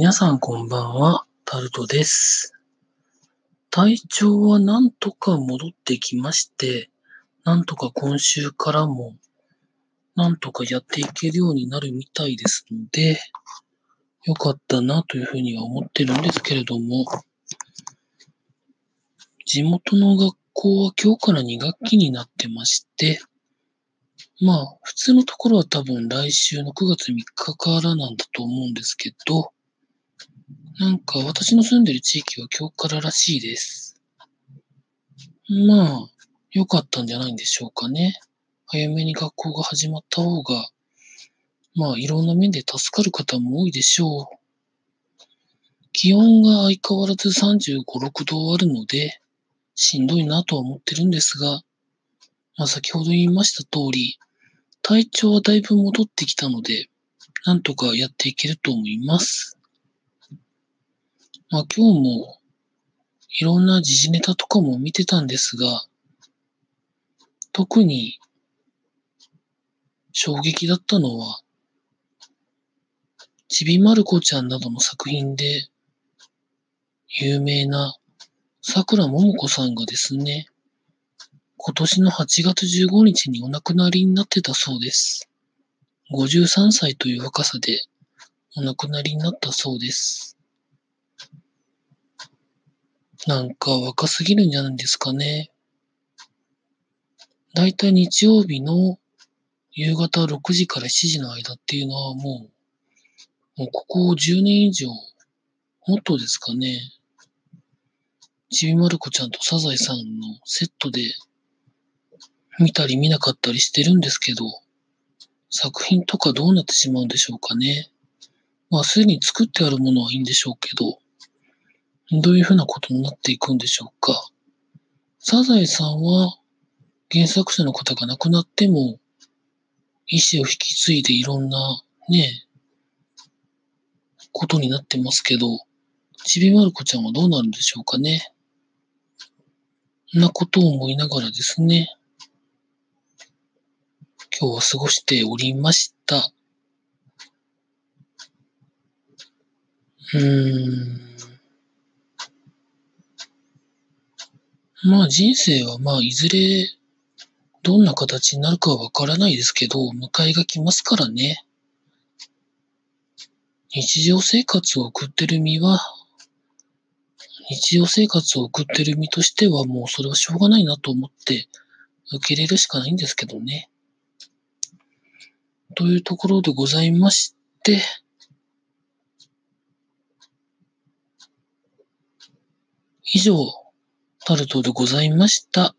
皆さんこんばんは、タルトです。体調はなんとか戻ってきまして、なんとか今週からも、なんとかやっていけるようになるみたいですので、よかったなというふうには思ってるんですけれども、地元の学校は今日から2学期になってまして、まあ、普通のところは多分来週の9月3日からなんだと思うんですけど、なんか私の住んでる地域は今日かららしいです。まあ、良かったんじゃないんでしょうかね。早めに学校が始まった方が、まあいろんな面で助かる方も多いでしょう。気温が相変わらず35、6度あるので、しんどいなとは思ってるんですが、まあ先ほど言いました通り、体調はだいぶ戻ってきたので、なんとかやっていけると思います。まあ今日もいろんな時事ネタとかも見てたんですが、特に衝撃だったのは、ちびまる子ちゃんなどの作品で有名な桜ももこさんがですね、今年の8月15日にお亡くなりになってたそうです。53歳という若さでお亡くなりになったそうです。なんか若すぎるんじゃないですかね。だいたい日曜日の夕方6時から7時の間っていうのはもう、もうここ10年以上、もっとですかね。ちびまる子ちゃんとサザエさんのセットで見たり見なかったりしてるんですけど、作品とかどうなってしまうんでしょうかね。まあ、すでに作ってあるものはいいんでしょうけど、どういうふうなことになっていくんでしょうか？サザエさんは原作者の方が亡くなっても、意思を引き継いでいろんなね、ことになってますけど、ちびまる子ちゃんはどうなるんでしょうかね？なことを思いながらですね、今日は過ごしておりました。うーん。まあ人生はまあいずれどんな形になるかはわからないですけど、迎えが来ますからね。日常生活を送ってる身は、日常生活を送ってる身としてはもうそれはしょうがないなと思って受け入れるしかないんですけどね。というところでございまして、以上、タルトでございました。